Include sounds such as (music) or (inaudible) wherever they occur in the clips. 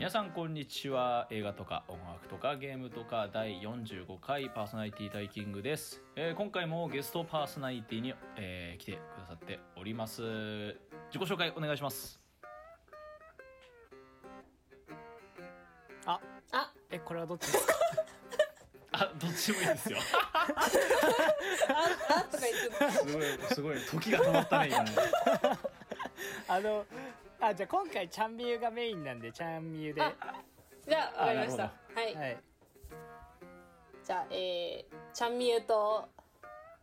皆さんこんにちは。映画とか音楽とかゲームとか第45回パーソナリティタイキングです、えー今回もゲストパーソナリティに、えー来てくださっております。自己紹介お願いします。ああ、えこれはどっちですか？(laughs) あどっちもいいですよ。あ、あとか言ってた。すごいすごい時が止まったね今ね。あのあじゃあ今回ちゃんみゆがメインなんでちゃんみゆで。はあじゃあ、わかりました。あはい。い。じゃあ、えー、ちゃんみゆと、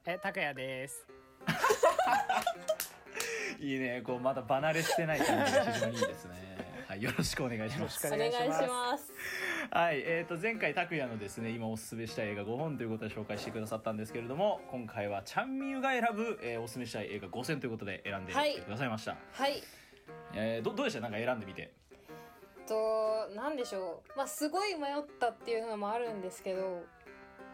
え高谷です。(laughs) いいね。こうまだ離れしてない感じが非常にいいですね。(laughs) はいよろしくお願いします。よお願いします。はい、えー、と前回拓也のですね今おすすめしたい映画5本ということで紹介してくださったんですけれども今回はチャンミユが選ぶ、えーおすすめしたい映画5選ということで選んではい。きてくださいました、はい。えーどどうでした？なんか選んでみて。と、なんでしょう。まあ、すごい迷ったっていうのもあるんですけど、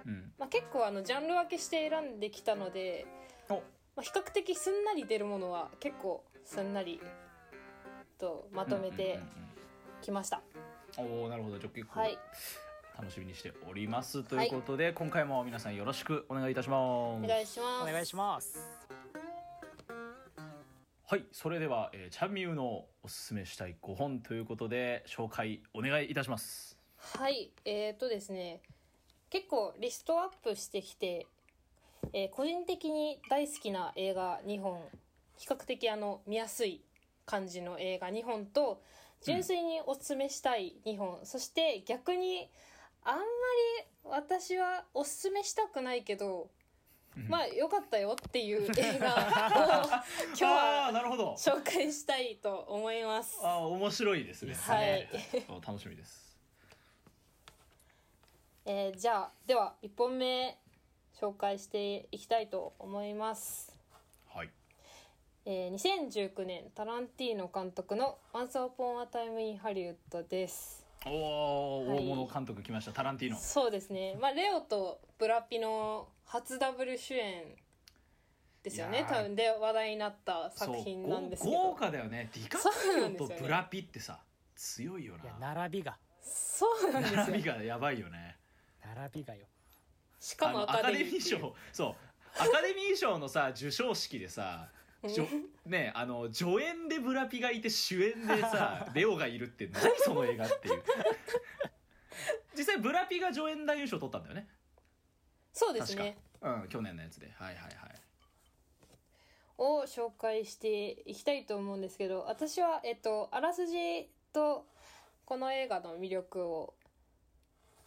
うん。まあ、結構あの、ジャンル分けして選んできたので、お。まあ、比較的すんなり出るものは結構すんなりとまとめてうんうんきました。うんうんおーなるほどじゃあ結構はい。楽しみにしております。ということで、今回も皆さんよろしくお願いいたします。お願いします。お願いしますはいそれでは、えー、チャンミユのおすすめしたい5本ということで紹介お願いいたします。はい、えー、とですね、結構リストアップしてきて、えー個人的に大好きな映画2本、比較的あの、見やすい感じの映画2本と、純粋におすすめしたい2本、そして逆に、あんまり私はおすすめしたくないけど、まあ良かったよっていう (laughs) 映画を今日あはあなるほど。紹介したいと思います。あー面白いですね。はい。お楽しみです。(laughs) えーじゃあでは1本目紹介していきたいと思います、はい。えー2019年タランティーノ監督の「Once Upon a Time in Hollywood」です。おお、はい。大物監督来ましたタランティーノ。そうですね。まあレオとブラピの初ダブル主演ですよねいやー。多分で話題になった作品なんですけそ豪ど華だよね。ディカプリオとブラピってさ強いよいやな並びが。そうなんです並よびがやばいよね。並びがよ。しかもアカデミーっていう賞そう。アカデミー賞のさ授賞式でさじょねあの助演でブラピがいて主演でさ (laughs) レオがいるって何その映画っていう。実際ブラピが助演男優賞取ったんだよねそうです確ねか。うん去年のやつで。はいはいはい。を紹介していきたいと思うんですけど私は、えっと、あらすじとこの映画の魅力を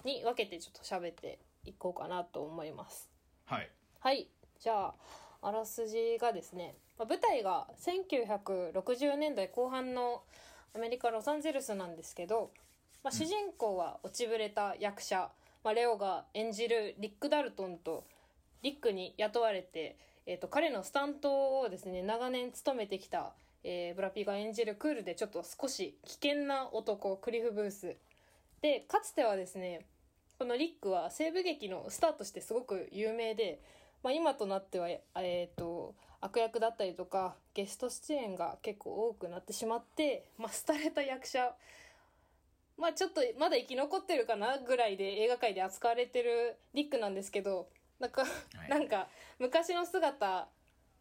に分けてちょっと喋っていこうかなと思います。はい。はい。じゃああらすじがですね。まあ舞台が1960年代後半のアメリカ・ロサンゼルスなんですけど、まあ、主人公は落ちぶれた役者、まあ、レオが演じるリック・ダルトンとリックに雇われて、えー、と彼のスタントをですね長年務めてきた、えーブラピが演じるクールでちょっと少し危険な男クリフ・ブース。でかつてはですねこのリックは西部劇のスターとしてすごく有名で、まあ、今となっては、えー、と悪役だったりとかゲスト出演が結構多くなってしまって、まあ、廃れた役者まあちょっとまだ生き残ってるかなぐらいで映画界で扱われてるリックなんですけどなんか、い。なんか昔の姿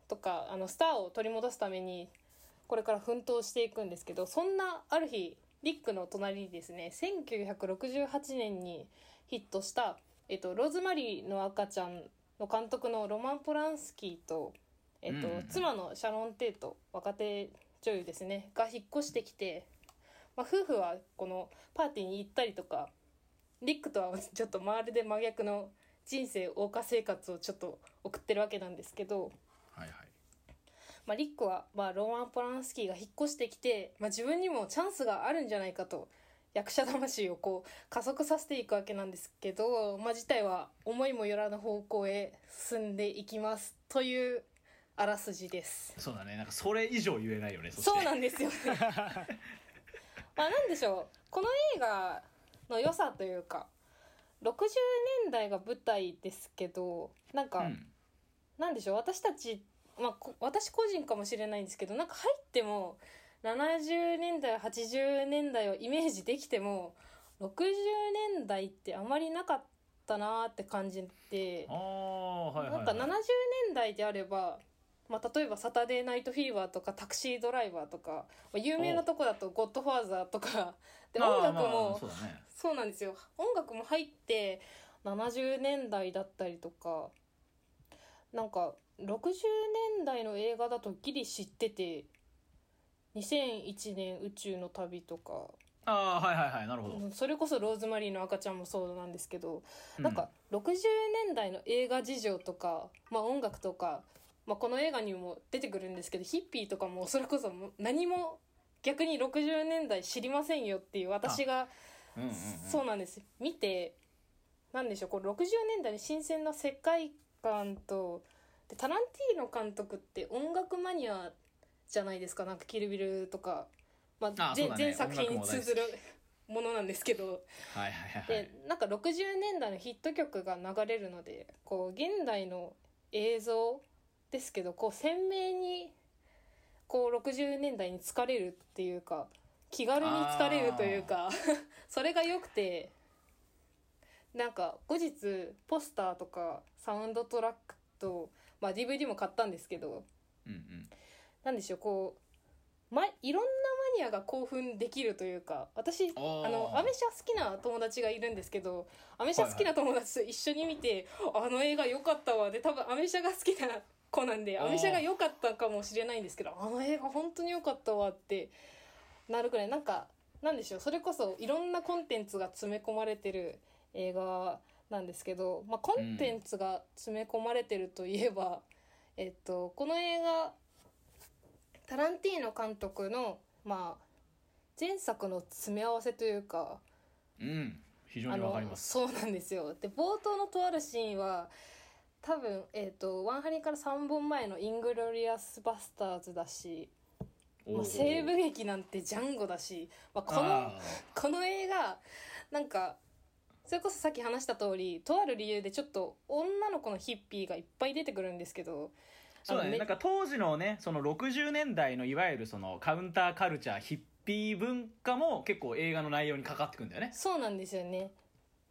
とかあのスターを取り戻すためにこれから奮闘していくんですけどそんなある日リックの隣にですね1968年にヒットした、えっと、ローズマリーの赤ちゃんの監督のロマン・ポランスキーと、えっとうん。妻のシャロン・テイト若手女優ですねが引っ越してきて、まあ、夫婦はこのパーティーに行ったりとかリックとはちょっとまるで真逆の人生謳歌生活をちょっと送ってるわけなんですけど、はいはいまあ、リックは、まあ、ローマン・ポランスキーが引っ越してきて、まあ、自分にもチャンスがあるんじゃないかと役者魂をこう加速させていくわけなんですけど、まあ、事態は思いもよらぬ方向へ進んでいきますというあらすじです。そうだねなんかそれ以上言えないよねそそうなんですよね。(laughs) まあなんでしょう。この映画の良さというか60年代が舞台ですけどなんか、うん。なんでしょう。私たち、まあ、こ私個人かもしれないんですけどなんか入っても70年代80年代をイメージできても60年代ってあまりなかったなーって感じてああはいはい、なんか70年代であれば、まあ、例えば「サタデーナイトフィーバー」とか「タクシードライバー」とか、まあ、有名なとこだと「ゴッドファーザー」とか。(laughs) で音楽もあそうだね。そうなんですよ。音楽も入って70年代だったりとかなんか60年代の映画だとギリ知ってて2001年宇宙の旅とか。ああはいはいはいなるほど、うんそれこそローズマリーの赤ちゃんもそうなんですけど、うなんか60年代の映画事情とか、まあ、音楽とか、まあ、この映画にも出てくるんですけどヒッピーとかもそれこそ何も逆に60年代知りませんよっていう私がうんうんうん、そうなんです見てなんでしょうこう60年代の新鮮な世界観とでタランティーノ監督って音楽マニアじゃないですかなんか「キルビル」とか、まあ全あそうだね。全作品に通ずるものなんですけど。はいはいはいはでいなんか60年代のヒット曲が流れるのでこう現代の映像ですけどこう鮮明にこう60年代に疲れるっていうか気軽に疲れるというか (laughs) それが良くてなんか後日ポスターとかサウンドトラックと、まあ、DVD も買ったんですけどうんうん。なんでしょうこう、ま、いろんなマニアが興奮できるというか私あのアメ車好きな友達がいるんですけどアメ車好きな友達と一緒に見て、あの映画良かったわで多分アメ車が好きな子なんでアメ車が良かったかもしれないんですけどあの映画本当に良かったわってなるくらいなんかなんでしょうそれこそいろんなコンテンツが詰め込まれてる映画なんですけど、まあ、コンテンツが詰め込まれてるといえば、えっと、この映画タランティーノ監督の、まあ、前作の詰め合わせというかうん。非常にわかります。そうなんですよ。で冒頭のとあるシーンは多分、えっとワンハリから3本前の「イングロリアス・バスターズ」だし、まあ、西部劇なんてジャンゴだし、まあ、このあこの映画なんかそれこそさっき話した通りとある理由でちょっと女の子のヒッピーがいっぱい出てくるんですけどーそうだね。なんか当時のねその60年代のいわゆるそのカウンターカルチャーヒッピー文化も結構映画の内容にかかってくんだよね。そうなんですよね。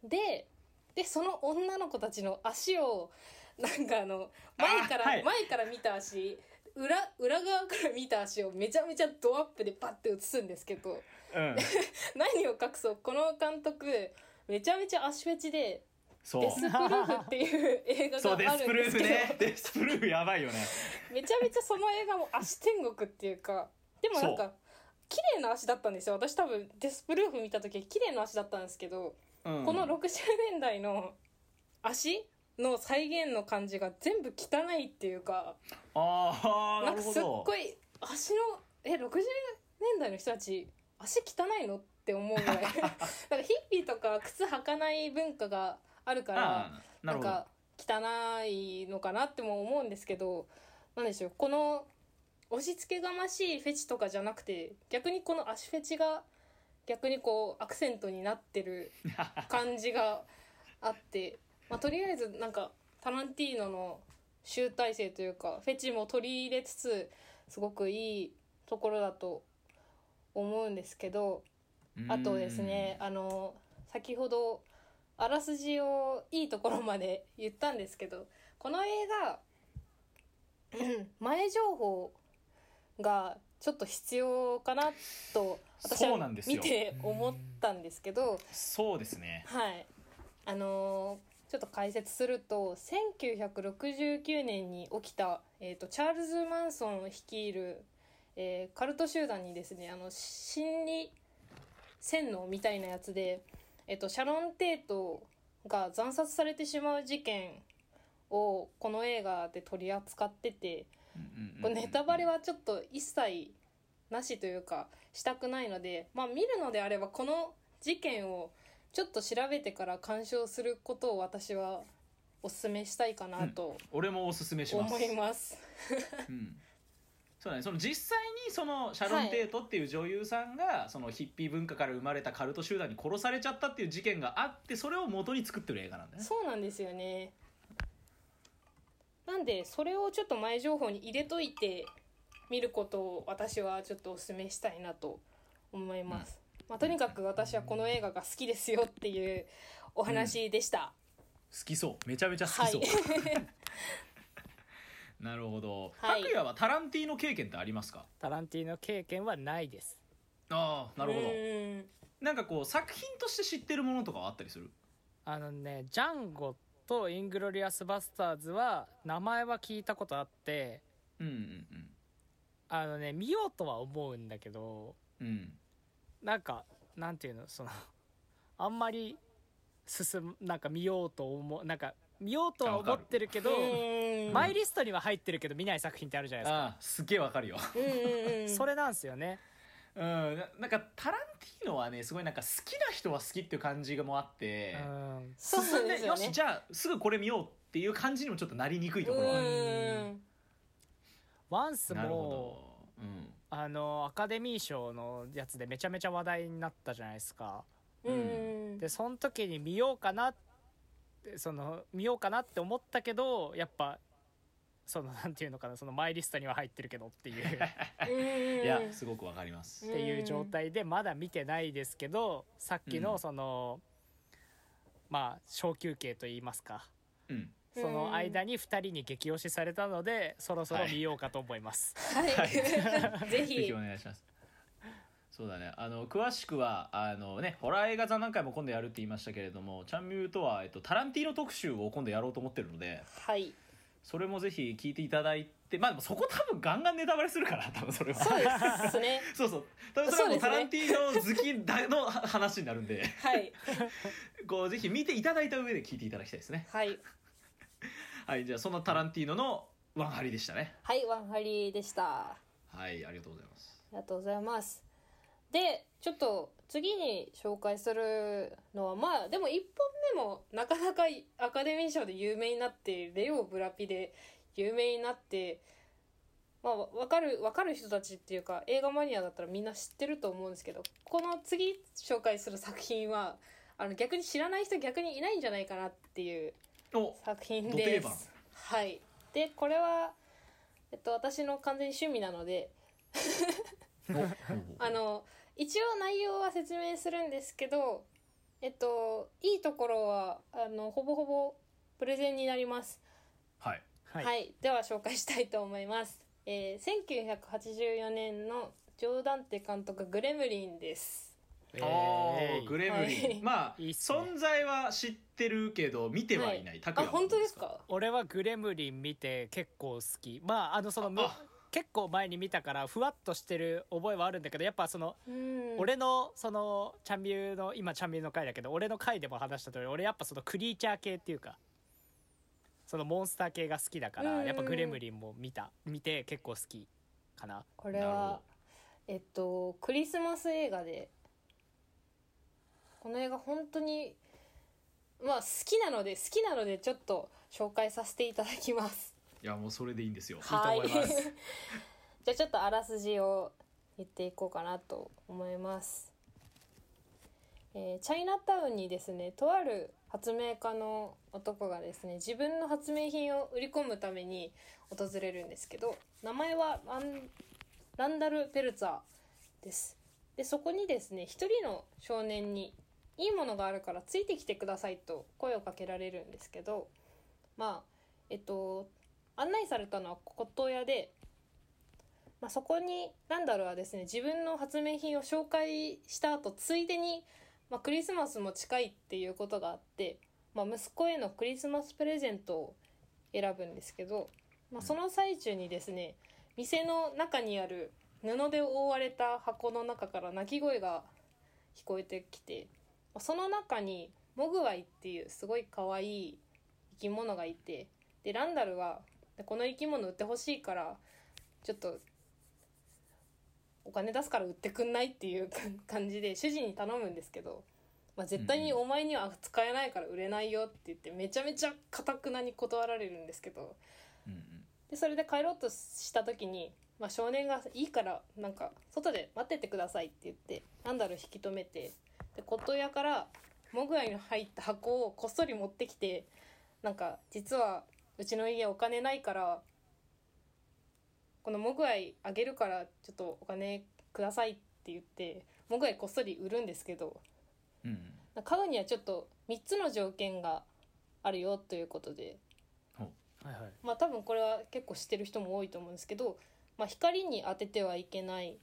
ででその女の子たちの足をなんかあの前から、あはい。前から見た足裏裏側から見た足をめちゃめちゃドアップでパッて映すんですけどうん。(laughs) 何を隠そうこの監督めちゃめちゃ足フェチでデスプルーフっていう映画があスプルーフるんですけど、ね。デスプルーフやばいよね。(laughs) めちゃめちゃその映画も足天国っていうかでもなんそか綺麗な足だったんですよ。私多分デスプルーフ見た時綺麗な足だったんですけど、うん。この60年代の足の再現の感じが全部汚いっていうかああなかすっごい足のえ60年代の人たち足汚いのって思うぐらい。(laughs) なんかヒッピーとか靴履かない文化があるからなんか汚いのかなっても思うんですけどなんでしょうこの押し付けがましいフェチとかじゃなくて逆にこの足フェチが逆にこうアクセントになってる感じがあって、まあ、とりあえずなんかタランティーノの集大成というかフェチも取り入れつつすごくいいところだと思うんですけどあとですねあの先ほどあらすじをいいところまで (laughs) 言ったんですけどこの映画うん (clears throat) 前情報がちょっと必要かなと私そうはなんですよ。見て思ったんですけどそうですね。はい。あのーちょっと解説すると1969年に起きた、えー、とチャールズ・マンソン率いる、えーカルト集団にですねあの心理洗脳みたいなやつで、えー、とシャロン・テイトが惨殺されてしまう事件をこの映画で取り扱っててこれネタバレはちょっと一切なしというかしたくないのでまあ見るのであればこの事件をちょっと調べてから鑑賞することを私はお勧めしたいかなと俺もおすすめします。思います。(laughs) うん。そうだね、その実際にそのシャロン・テイトっていう女優さんがそのヒッピー文化から生まれたカルト集団に殺されちゃったっていう事件があってそれを元に作ってる映画なんだね。そうなんですよね。なんでそれをちょっと前情報に入れといて見ることを私はちょっとお勧めしたいなと思います、まあ、とにかく私はこの映画が好きですよっていうお話でした、好きそう。めちゃめちゃ好きそう、(laughs) なるほど。はい。拓也はタランティーノ経験ってありますか？タランティーノ経験はないです。ああなるほど。うん。なんかこう作品として知ってるものとかはあったりする？あのねジャンゴとイングロリアス・バスターズは名前は聞いたことあって。うんうんあのね見ようとは思うんだけど。うんうんなんかなんていうのその (laughs) あんまり進むなんか見ようと思うなんか見ようとは思ってるけどうん。マイリストには入ってるけど見ない作品ってあるじゃないですか。ああすげえわかるよ。うんうんうん。(laughs) それなんですよね。うんななんかタランティーノはねすごいなんか好きな人は好きっていう感じがもあってうん。そう進んですよね。よしじゃあすぐこれ見ようっていう感じにもちょっとなりにくいところはある。うん。ワンスなるほもど。うんあのアカデミー賞のやつでめちゃめちゃ話題になったじゃないですか。うん。でその時に見ようかなってその見ようかなって思ったけどやっぱそのなんていうのかなそのマイリストには入ってるけどっていう。(laughs) うん。いやすごくわかります。っていう状態でまだ見てないですけどさっきうん。のその、まあ小休憩と言いますか。うんその間に2人に激推しされたのでそろそろ見ようかと思います、はい、はい。ぜ (laughs) ぜひひお願いします。そうだね。あの詳しくはあのねホラー映画座何回も今度やるって言いましたけれどもチャンミューとは、えっと、タランティーノ特集を今度やろうと思ってるのではい。それもぜひ聞いていただいてまあでもそこ多分ガンガンネタバレするから多分それは。そうですね。(laughs) そうそう。多分それはもうタランティーノ好きだの話になるんで。はい。(laughs) こうぜひ見ていただいた上で聞いていただきたいですね。はいはいじゃあそのタランティーノのワンハリでしたね。はいワンハリでした。はいありがとうございます。ありがとうございますでちょっと次に紹介するのはまあでも1本目もなかなかアカデミー賞で有名になってレオ・ブラピで有名になってまあ分かる分かる人たちっていうか映画マニアだったらみんな知ってると思うんですけどこの次紹介する作品はあの逆に知らない人逆にいないんじゃないかなっていうお作品です。はい。でこれはえっと私の完全に趣味なので (laughs) あの一応内容は説明するんですけどえっといいところはあのほぼほぼプレゼンになります。はいははい、では紹介したいと思います。えー、1984年のジョーダンテ監督グレムリンです。えあーグレムリン、はい。まあ (laughs) ね。存在は知ってるけど見てはいない、拓あ也は。本当ですか？俺はグレムリン見て結構好き。まああのその結構前に見たからふわっとしてる覚えはあるんだけどやっぱその、うん。俺のそのチャンビューの今チャンビューの回だけど俺の回でも話した通り俺やっぱそのクリーチャー系っていうかそのモンスター系が好きだから、うん。やっぱグレムリンも見た。見て結構好きかな。これはえっとクリスマス映画でこの映画本当にまあ好きなので好きなのでちょっと紹介させていただきます。いやもうそれでいいんですよはい。いい (laughs) じゃあちょっとあらすじを言っていこうかなと思います。えーチャイナタウンにですねとある発明家の男がですね自分の発明品を売り込むために訪れるんですけど名前はランランダル・ペルツァーです。でそこにですね一人の少年にいいものがあるからついてきてくださいと声をかけられるんですけどまあえっと案内されたのは骨董屋で、まあ、そこにランダルはですね自分の発明品を紹介した後ついでに、まあ、クリスマスも近いっていうことがあって、まあ、息子へのクリスマスプレゼントを選ぶんですけど、まあ、その最中にですね店の中にある布で覆われた箱の中から鳴き声が聞こえてきてまあその中にモグワイっていうすごい可愛い生き物がいてでランダルはでこの生き物売ってほしいからちょっとお金出すから売ってくんないっていう感じで主人に頼むんですけど、まあ、絶対にお前には使えないから売れないよって言ってめちゃめちゃかたくなに断られるんですけどでそれで帰ろうとした時に、まあ、少年が「いいからなんか外で待っててください」って言ってランダル引き止めてで骨董屋からモグアイに入った箱をこっそり持ってきてなんか実はうちの家お金ないからこのモグアイあげるからちょっとお金くださいって言ってモグアイこっそり売るんですけどうん。買うにはちょっと3つの条件があるよということではいはい。まあ多分これは結構知ってる人も多いと思うんですけど、まあ、光に当ててはいけない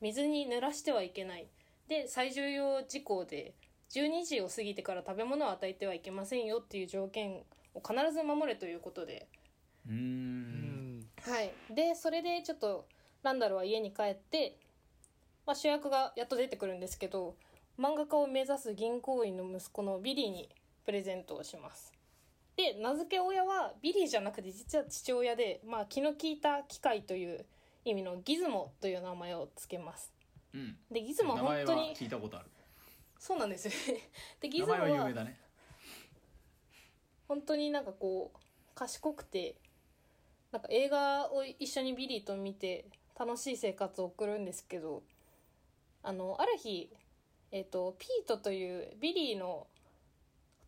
水に濡らしてはいけないで最重要事項で12時を過ぎてから食べ物を与えてはいけませんよっていう条件を必ず守れということで、うん。はい、でそれでちょっとランダルは家に帰って、まあ、主役がやっと出てくるんですけど漫画家を目指す銀行員の息子のビリーにプレゼントをします。で名付け親はビリーじゃなくて実は父親で、まあ、気の利いた機械という意味のギズモという名前を付けますうん。でギズモは名前は本当に聞いたことある。そうなんですよ。ね (laughs) でギズモは名前は有名だね。本当になんかこう賢くてなんか映画を一緒にビリーと見て楽しい生活を送るんですけどあのある日、えっとピートというビリーの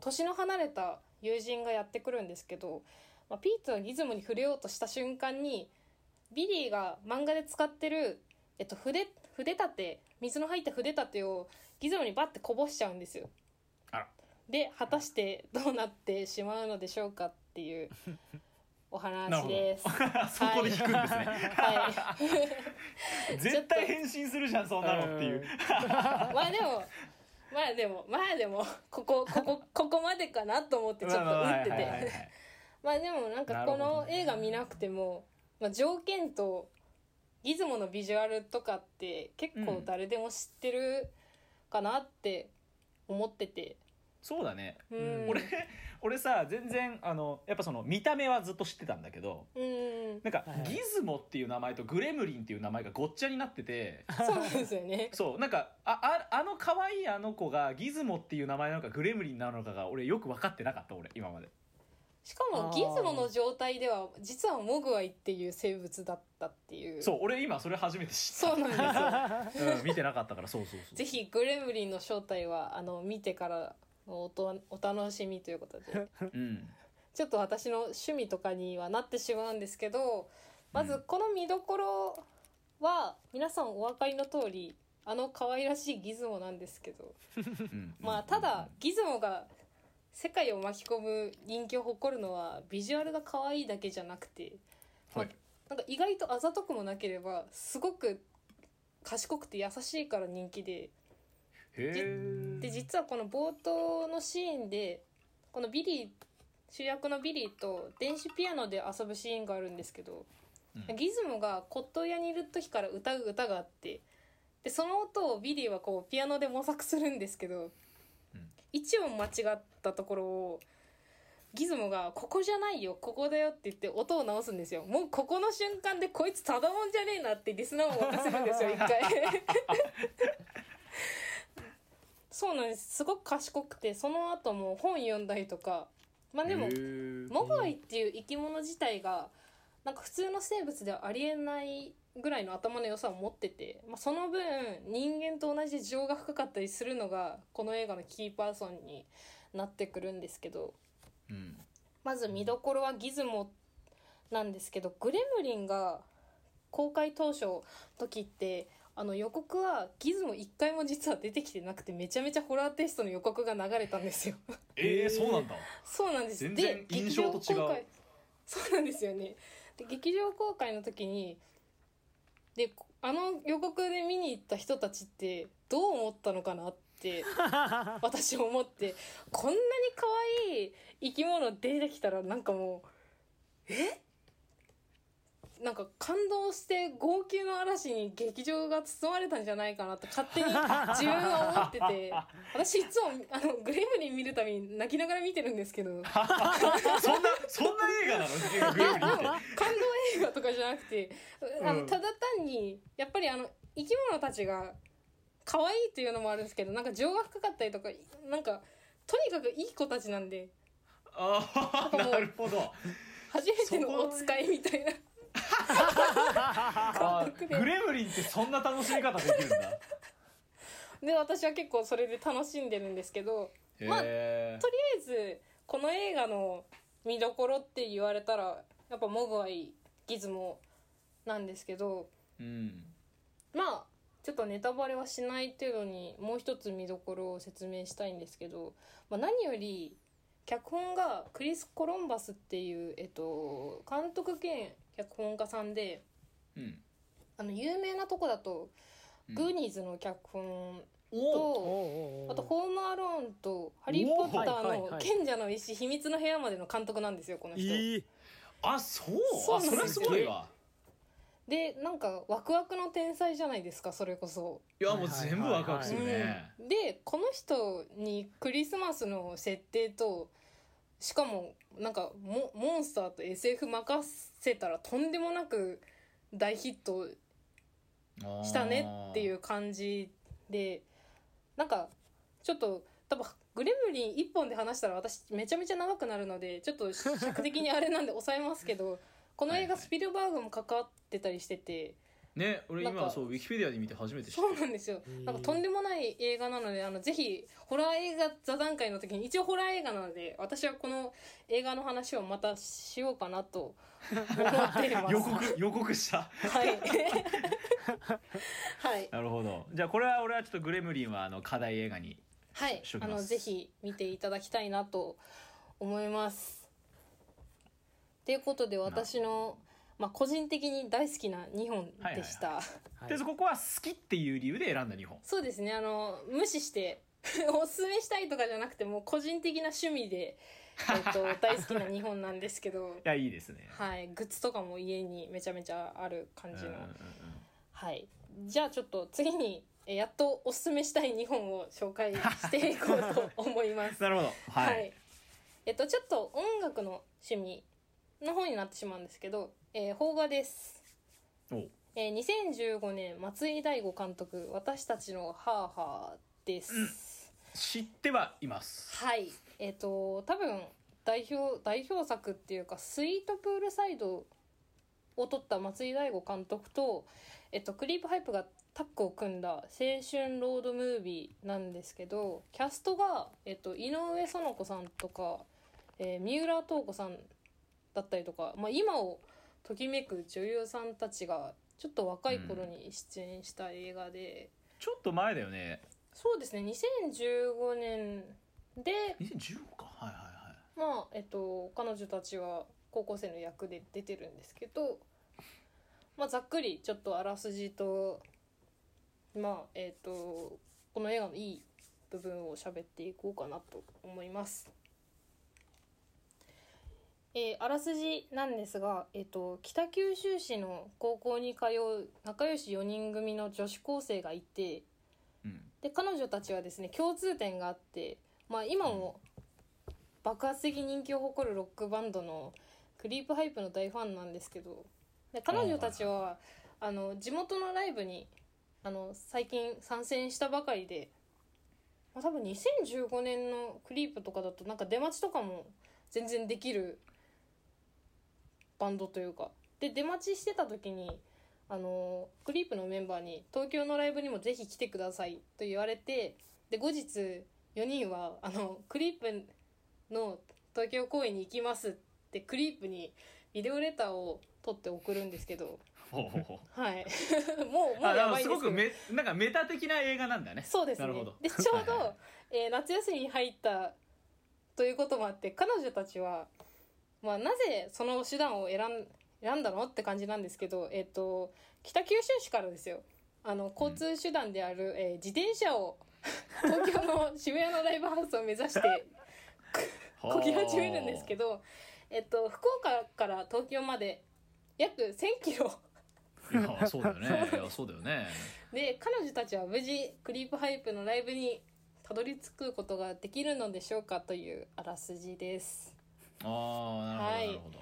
年の離れた友人がやってくるんですけど、まあ、ピートがギズモに触れようとした瞬間にビリーが漫画で使ってる、えっと、筆筆立て水の入った筆立てをギズモにバッてこぼしちゃうんですよ。あら。で果たしてどうなってしまうのでしょうかっていうお話です。そこで引くんですね、はい、(laughs) 絶対変身するじゃんそんなのっていう。まあでもまあでもまあでもここここここまでかなと思ってちょっと打ってて。まあでもなんかこのね。映画見なくても、まあ、条件とギズモのビジュアルとかって結構誰でも知ってるかなって思ってて、そうだね。うん、俺 (laughs) 俺さ全然あのやっぱその見た目はずっと知ってたんだけど。うん。なんかはいはい。ギズモっていう名前とグレムリンっていう名前がごっちゃになってて。そうなんですよね。(laughs) そうなんかあああの可愛いあの子がギズモっていう名前なのかグレムリンなのかが俺よく分かってなかった俺今までしかもギズモの状態では実はモグワイっていう生物だったっていう。そう俺今それ初めて知った。そうなんですよ。うん、見てなかったからそうそうそう。ぜひグレムリンの正体はあの見てからのおとお楽しみということで。うん。ちょっと私の趣味とかにはなってしまうんですけどまずこの見どころは皆さんお分かりの通りあの可愛らしいギズモなんですけど。うん。まあただギズモが世界を巻き込む人気を誇るのはビジュアルが可愛いだけじゃなくて、まあはい。なんか意外とあざとくもなければすごく賢くて優しいから人気でで実はこの冒頭のシーンでこのビリー主役のビリーと電子ピアノで遊ぶシーンがあるんですけど、うん。ギズモが骨董屋にいる時から歌う歌があってでその音をビリーはこうピアノで模索するんですけど、うん一音間違ったところをギズモが「ここじゃないよここだよ」って言って音を直すんですよ。もうここの瞬間でこいつただもんじゃねえなってリスナーを沸かせるんですよ (laughs) 一回。(laughs) そうなんです。すごく賢くてその後も本読んだりとか。まあでもモグワイっていう生き物自体がなんか普通の生物ではありえないぐらいの頭の良さを持ってて、まあ、その分人間と同じ情が深かったりするのがこの映画のキーパーソンになってくるんですけどうん。まず見どころはギズモなんですけどグレムリンが公開当初の時ってあの予告はギズモ一回も実は出てきてなくてめちゃめちゃホラーテストの予告が流れたんですよ。えー、そうなんだ。そうなんです。全然で印象と違う。そうなんですよね。で劇場公開の時にであの予告で見に行った人たちってどう思ったのかなって (laughs) 私思ってこんなに可愛い生き物出てきたらなんかもうえ？なんか感動して号泣の嵐に劇場が包まれたんじゃないかなって勝手に自分は思ってて。(laughs) 私いつもあのグレムリン見るたびに泣きながら見てるんですけど。そんなそんな映画なの？グレムリンって。感動映画とかじゃなくて。あうん。のただ単にやっぱりあの生き物たちが可愛いっていうのもあるんですけどなんか情が深かったりとかなんかとにかくいい子たちなんで。ああなるほど。初めてのお使いみたいなグレムリンってそんな楽しみ方できるんだ。で私は結構それで楽しんでるんですけどまあとりあえずこの映画の見どころって言われたらやっぱモグワイギズモなんですけどうん。まあちょっとネタバレはしない程度にもう一つ見どころを説明したいんですけど、まあ、何より脚本がクリス・コロンバスっていう、えっと、監督兼脚本家さんでうん。あの有名なとこだと、うん。グーニーズの脚本と、おあと「ホームアローン」と「ハリー・ポッターの賢者の石秘密の部屋」までの監督なんですよこの人。いいあそう。そうそれはすごいわ。でなんかワクワクの天才じゃないですかそれこそ。いやもう全部ワクワクするね。うん。でこの人にクリスマスの設定としかもなんかモモンスターと SF 任せたらとんでもなく大ヒットしたねっていう感じでなんかちょっと多分グレムリン1本で話したら私めちゃめちゃ長くなるのでちょっと尺的にあれなんで抑えますけどこの映画スピルバーグも関わってたりしててね俺なんか今そうウィキペディアで見て初めて知った。そうなんですよ。なんかとんでもない映画なのであのぜひホラー映画座談会の時に一応ホラー映画なので私はこの映画の話をまたしようかなと思っています。予告予告したはい。は (laughs) いなるほど。じゃあこれは俺はちょっとグレムリンはあの課題映画にはいしときますあのぜひ見ていただきたいなと思います。ということで私のまあ個人的に大好きな2本でした、はい (laughs) でここは好きっていう理由で選んだ2本。そうですね。あの無視して (laughs) おすすめしたいとかじゃなくてもう個人的な趣味で、えっと、(laughs) 大好きな2本なんですけど。いやいいですね。はい。グッズとかも家にめちゃめちゃある感じの、うんうんうんはい。じゃあちょっと次にえやっとおすすめしたい2本を紹介していこうと思います。なるほど。はい、えっとちょっと音楽の趣味の方になってしまうんですけど、えー、邦画です。えー、2015年松井大悟監督「私たちのハーハー」です、知ってはいます。はい。えっ、と多分代表代表作っていうか「スイートプールサイド」を撮った松井大悟監督と、えっと、クリープハイプがタッグを組んだ青春ロードムービーなんですけどキャストが、えっと、井上園子さんとか、えー三浦透子さんだったりとか、まあ、今をときめく女優さんたちがちょっと若い頃に出演した映画で、ちょっと前だよね。そうですね。2015年で。2015か。はいはいはい。まあえっと彼女たちは高校生の役で出てるんですけど、まあ、ざっくりちょっとあらすじとまあえっとこの映画のいい部分を喋っていこうかなと思います。えーあらすじなんですが、えっと北九州市の高校に通う仲良し4人組の女子高生がいてうん。で彼女たちはですね共通点があって、まあ、今も爆発的人気を誇るロックバンドのクリープハイプの大ファンなんですけどで彼女たちはあの地元のライブにあの最近参戦したばかりで、まあ、多分2015年のクリープとかだとなんか出待ちとかも全然できるバンドというか。で出待ちしてた時にあのクリープのメンバーに東京のライブにもぜひ来てくださいと言われてで後日4人はあのクリープの東京公演に行きますってクリープにビデオレターを取って送るんですけど。ほうほうほう。はい。(laughs) もうもあうやばいんですすごくめなんかメタ的な映画なんだね。そうですね。なるほど。でちょうど、えー夏休みに入ったということもあって彼女たちは、まあ、なぜその手段を選ん選んだのって感じなんですけど、えっと北九州市からですよ。あの交通手段である、えー自転車を (laughs) 東京の (laughs) 渋谷のライブハウスを目指して (laughs) こぎ始めるんですけど、えっと、福岡から東京まで約1,000キロ。いやそうだよね。いやそうだよね。で彼女たちは無事クリープハイプのライブにたどり着くことができるのでしょうかというあらすじですああなるほど、はい。なるほど。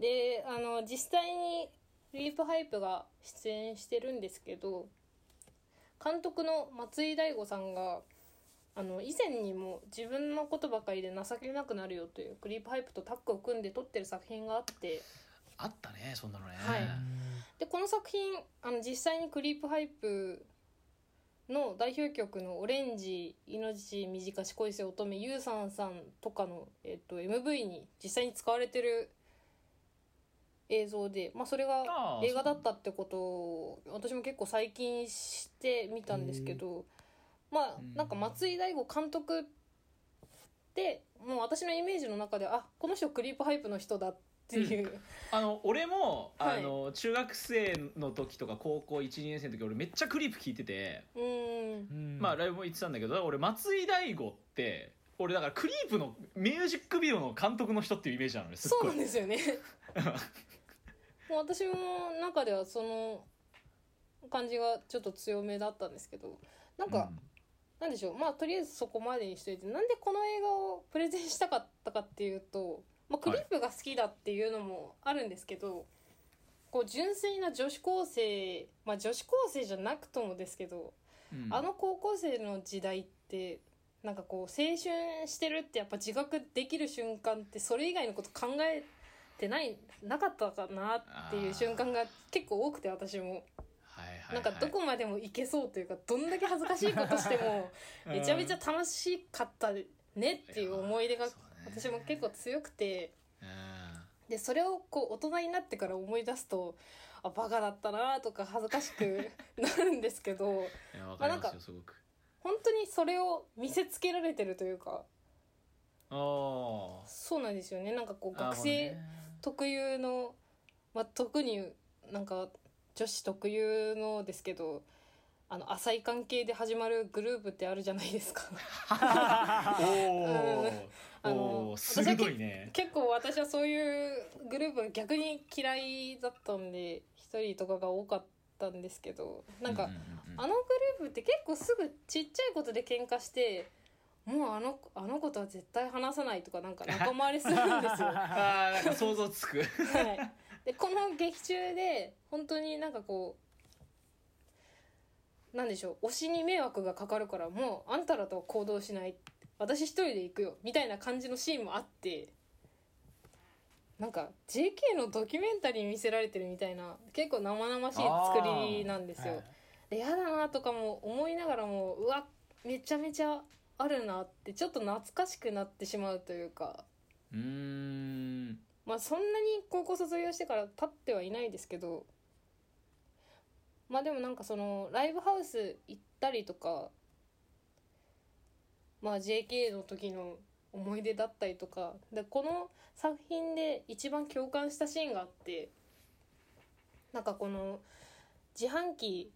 であの実際にクリープハイプが出演してるんですけど監督の松居大悟さんがあの以前にも自分のことばかりで情けなくなるよというクリープハイプとタッグを組んで撮ってる作品があってあったねそんなのね。はい。でこの作品あの実際にクリープハイプの代表曲の「オレンジ命短し恋せ乙女ゆうさんさん」とかの、えっと、MV に実際に使われてる映像で、まあ、それが映画だったってことを私も結構最近知ってみたんですけどまあうん。なんか松井大悟監督ってもう私のイメージの中であこの人クリープハイプの人だっていう、あの俺も、はい。あの中学生の時とか高校12年生の時俺めっちゃクリープ聞いてて、まあライブも行ってたんだけど俺松井大悟って俺だからクリープのミュージックビデオの監督の人っていうイメージなのねそうごい。なんですよね。(laughs) もう私も中ではその感じがちょっと強めだったんですけどなんか、なんでしょう。まあとりあえずそこまでにしといてなんでこの映画をプレゼンしたかったかっていうと、まあ、クリップが好きだっていうのもあるんですけど、こう純粋な女子高生まあ女子高生じゃなくともですけど、うん。あの高校生の時代ってなんかこう青春してるってやっぱ自覚できる瞬間ってそれ以外のこと考えてないなかったかなっていう瞬間が結構多くて私も。はいはいはい。なんかどこまでもいけそうというかどんだけ恥ずかしいことしてもめちゃめちゃ楽しかったねっていう思い出が私も結構強くてうん。でそれをこう大人になってから思い出すとあバカだったなとか恥ずかしく (laughs) なるんですけどまあなんかよすごく。本当にそれを見せつけられてるというかああそうなんですよね。なんかこう学生特有の、まあ、特になんか女子特有のですけどあの浅い関係で始まるグループってあるじゃないですか。(laughs) おーあの鋭いね。結構私はそういうグループが逆に嫌いだったんで一人とかが多かったんですけどなんか、あのグループって結構すぐちっちゃいことで喧嘩してもうあのあの子とは絶対話さないとかなんか仲間割れするんですよ。(laughs) あーなんか想像つく。はい、でこの劇中で本当になんかこうなんでしょう推しに迷惑がかかるからもうあんたらとは行動しない私一人で行くよみたいな感じのシーンもあってなんか JK のドキュメンタリー見せられてるみたいな結構生々しい作りなんですよ。でやだなとかも思いながらもうわめちゃめちゃあるなってちょっと懐かしくなってしまうというか。うーんまあそんなに高校卒業してから経ってはいないですけどまあでもなんかそのライブハウス行ったりとかまあ JK の時の思い出だったりとかでこの作品で一番共感したシーンがあってなんかこの自販機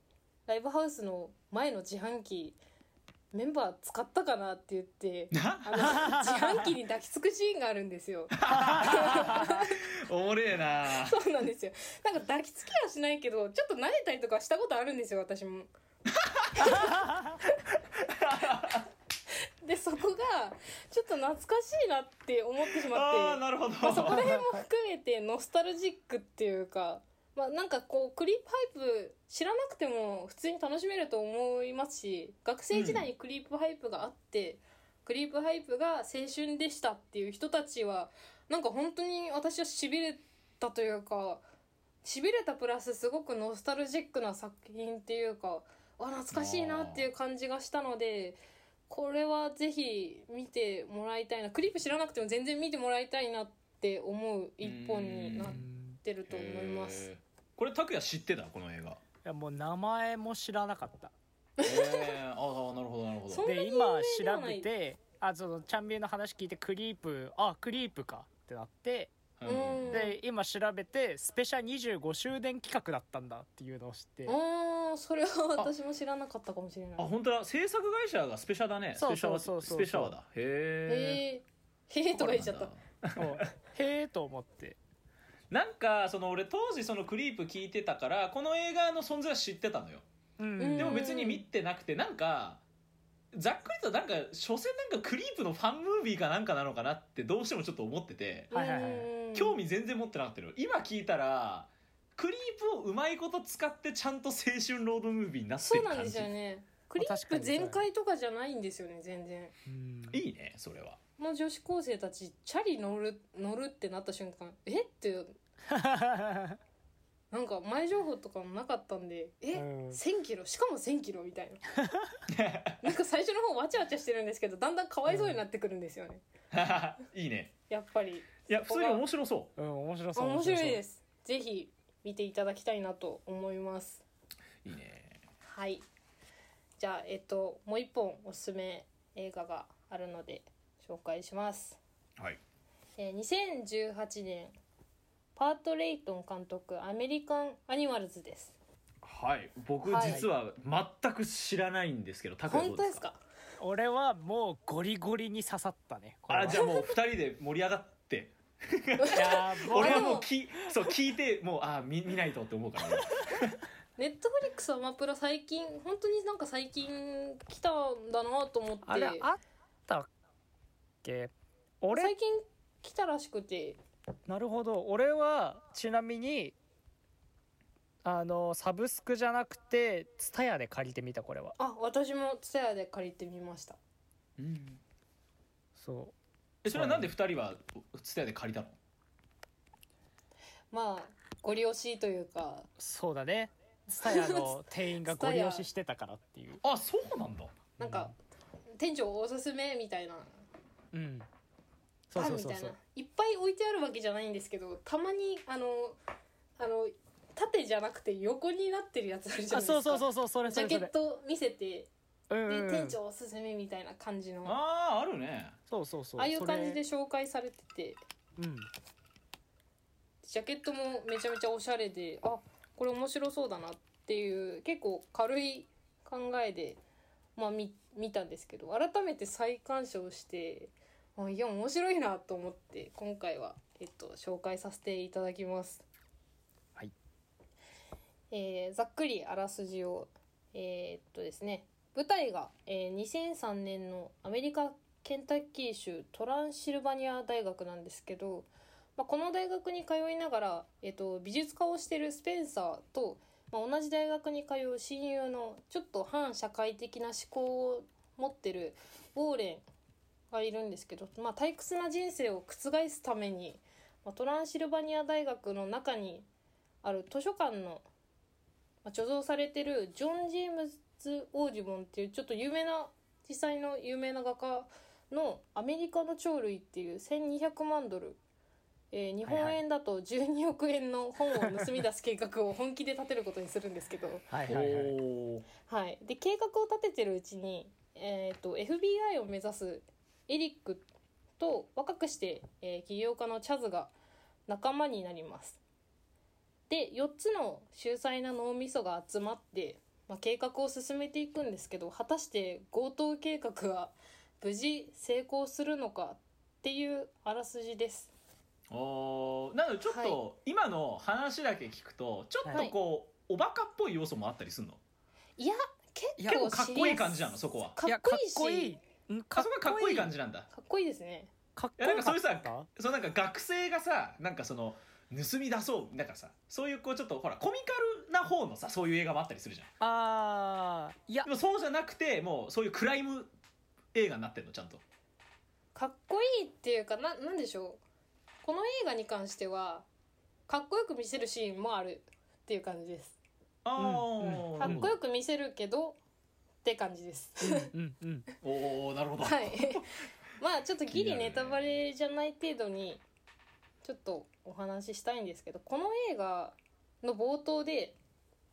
ライブハウスの前の自販機メンバー使ったかなって言ってあの (laughs) 自販機に抱きつくシーンがあるんですよ。おもれえなそうなんですよ。なんか抱きつきはしないけど、ちょっと撫でたりとかしたことあるんですよ、私も。(laughs) で、そこが、ちょっと懐かしいなって思ってしまって、ああなるほど、まあ、そこら辺も含めてノスタルジックっていうか、まあなんかこう、クリープハイプ知らなくても普通に楽しめると思いますし、学生時代にクリープハイプがあって、クリープハイプが青春でしたっていう人たちは、なんか本当に私は痺れたというか、痺れたプラスすごくノスタルジックな作品っていうか、あ、懐かしいなっていう感じがしたので、これはぜひ見てもらいたいな。クリープ知らなくても全然見てもらいたいなって思う一本になってると思います。これ拓也知ってた？この映画。いやもう名前も知らなかった。えー、ああなるほどなるほど。で今調べてあそのチャンビエの話聞いてクリープあクリープかってなってで今調べてスペシャ25周年企画だったんだっていうのを知って。ああ、それは私も知らなかったかもしれない。あ本当だ。制作会社がスペシャだね。そうそうそうそう。スペシャワだ。へえへえ。へえとか言っちゃった。へえと思って。なんかその俺当時そのクリープ聞いてたからこの映画の存在は知ってたのよ。うん。うん。でも別に見てなくてなんかざっくりとなんか所詮なんかクリープのファンムービーかなんかなのかなってどうしてもちょっと思ってて。はいはいはいうん興味全然持ってなかったのよ今聞いたらクリープをうまいこと使ってちゃんと青春ロードムービーになってそうなんでる感じすよね。クリップ全開とかじゃないんですよね、全然。うんいいねそれはもう女子高生たち、チャリ乗る、乗るってなった瞬間、えって、(laughs) なんか前情報とかもなかったんで、え、うん1000キロ？しかも1000キロみたいな。なんか最初の方わちゃわちゃしてるんですけど、だんだんかわいそうになってくるんですよね。(laughs) いいねやっぱり。いや普通に面白そう。ん面白そうあ面白いです。すぜひ見ていただきたいなと思います。いいね。はい。じゃあえっともう一本おすすめ映画があるので紹介します、はい。えー2018年パート・レイトン監督アメリカン・アニマルズです。はい。僕はい。実は全く知らないんですけどタクはどうですか？本当ですか？俺はもうゴリゴリに刺さったねあじゃあもう二人で盛り上がって (laughs) 俺はもうきそう聞いてもうあ見見ないとって思うからネットフリックスアマプラ最近本当になんか最近来たんだなと思って。あれあったっけ？俺最近来たらしくて。なるほど。俺はちなみにあのサブスクじゃなくて TSUTAYA で借りてみたこれは。あ私もツヤで借りてみました。うん。そえそれはなんで二人はツタヤで借りたの？まあご利用しというか。うそうだね。TSUTAYA の (laughs) 店員がゴリ押ししてたからっていう。あそうなんだ。なんか店長おすすめみたいな。うん。そうそうそうそう。パンみたいないっぱい置いてあるわけじゃないんですけどたまにあのあの縦じゃなくて横になってるやつあるじゃないですか。あそうそうそうそうそれそジャケット見せてうんうんうん。で店長おすすめみたいな感じの。ああああるね。そうそうそう。あいう感じでそ紹介されてて。れうん。ジャケットもめちゃめちゃおしゃれであこれ面白そうだなっていう結構軽い考えで、まあ、見見たんですけど改めて再鑑賞してあいや面白いなと思って今回は、えっと、紹介させていただきます。はい。えーざっくりあらすじをえーっとですね舞台が、えー2003年のアメリカケンタッキー州トランシルバニア大学なんですけど、まあ、この大学に通いながら、えっと、美術家をしてるスペンサーと、まあ、同じ大学に通う親友のちょっと反社会的な思考を持ってるウォーレンがいるんですけど、まあ、退屈な人生を覆すために、まあ、トランシルバニア大学の中にある図書館の、まあ、貯蔵されてるジョン・ジェームズ・オーディボンっていうちょっと有名な実際の有名な画家の「アメリカの鳥類」っていう1200万ドル、えー日本円だと12億円の本を盗み出す計画を本気で立てることにするんですけど、(laughs) はいはいはい。おーはい、で計画を立ててるうちに、えー、と FBI を目指すエリックと若くして、えー起業家のチャズが仲間になります。で4つの秀才な脳みそが集まって、まあ、計画を進めていくんですけど果たして強盗計画は (laughs) 無事成功するのかっていうあらすじです。おー。なのでちょっはい。と今の話だけ聞くとちょっとこうおバカっぽい要素もあったりすんの？いや結構結構かっこいい感じなのそこは。かっこいいし。かっこいい。うんあそこはかっこいい。感じなんだ。かっこいいですね。かっこいやなんかそういうさかったそうなんか学生がさなんかその盗み出そうなんかさそういうこうちょっとほらコミカルな方のさそういう映画もあったりするじゃん。あー。いや。でもそうじゃなくてもうそういうクライム映画になってんのちゃんと。かっこいいっていうかななんでしょう。この映画に関してはかっこよく見せるシーンもあるっていう感じです。あうんーかっこよく見せるけどって感じです。うんうん (laughs) おおなるほど。はい。(laughs) まあちょっとギリネタバレじゃない程度にちょっとお話ししたいんですけどこの映画の冒頭で